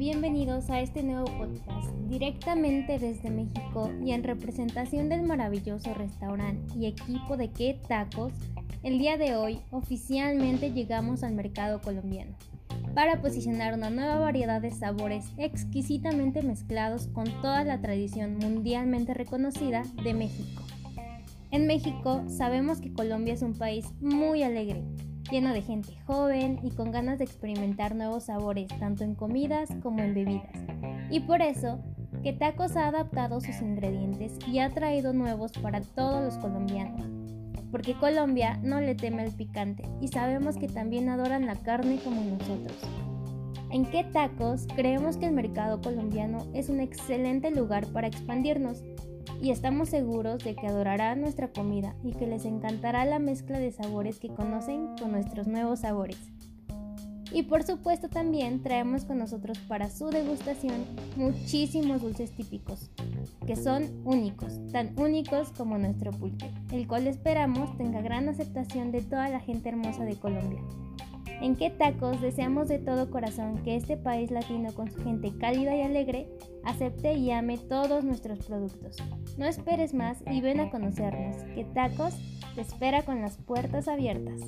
bienvenidos a este nuevo podcast directamente desde México y en representación del maravilloso restaurante y equipo de Qué Tacos. El día de hoy oficialmente llegamos al mercado colombiano para posicionar una nueva variedad de sabores exquisitamente mezclados con toda la tradición mundialmente reconocida de México. En México sabemos que Colombia es un país muy alegre lleno de gente joven y con ganas de experimentar nuevos sabores tanto en comidas como en bebidas. Y por eso, que Tacos ha adaptado sus ingredientes y ha traído nuevos para todos los colombianos. Porque Colombia no le teme el picante y sabemos que también adoran la carne como nosotros. En qué tacos creemos que el mercado colombiano es un excelente lugar para expandirnos y estamos seguros de que adorarán nuestra comida y que les encantará la mezcla de sabores que conocen con nuestros nuevos sabores. Y por supuesto también traemos con nosotros para su degustación muchísimos dulces típicos, que son únicos, tan únicos como nuestro pulque, el cual esperamos tenga gran aceptación de toda la gente hermosa de Colombia en qué tacos deseamos de todo corazón que este país latino con su gente cálida y alegre acepte y ame todos nuestros productos. No esperes más y ven a conocernos, que tacos te espera con las puertas abiertas.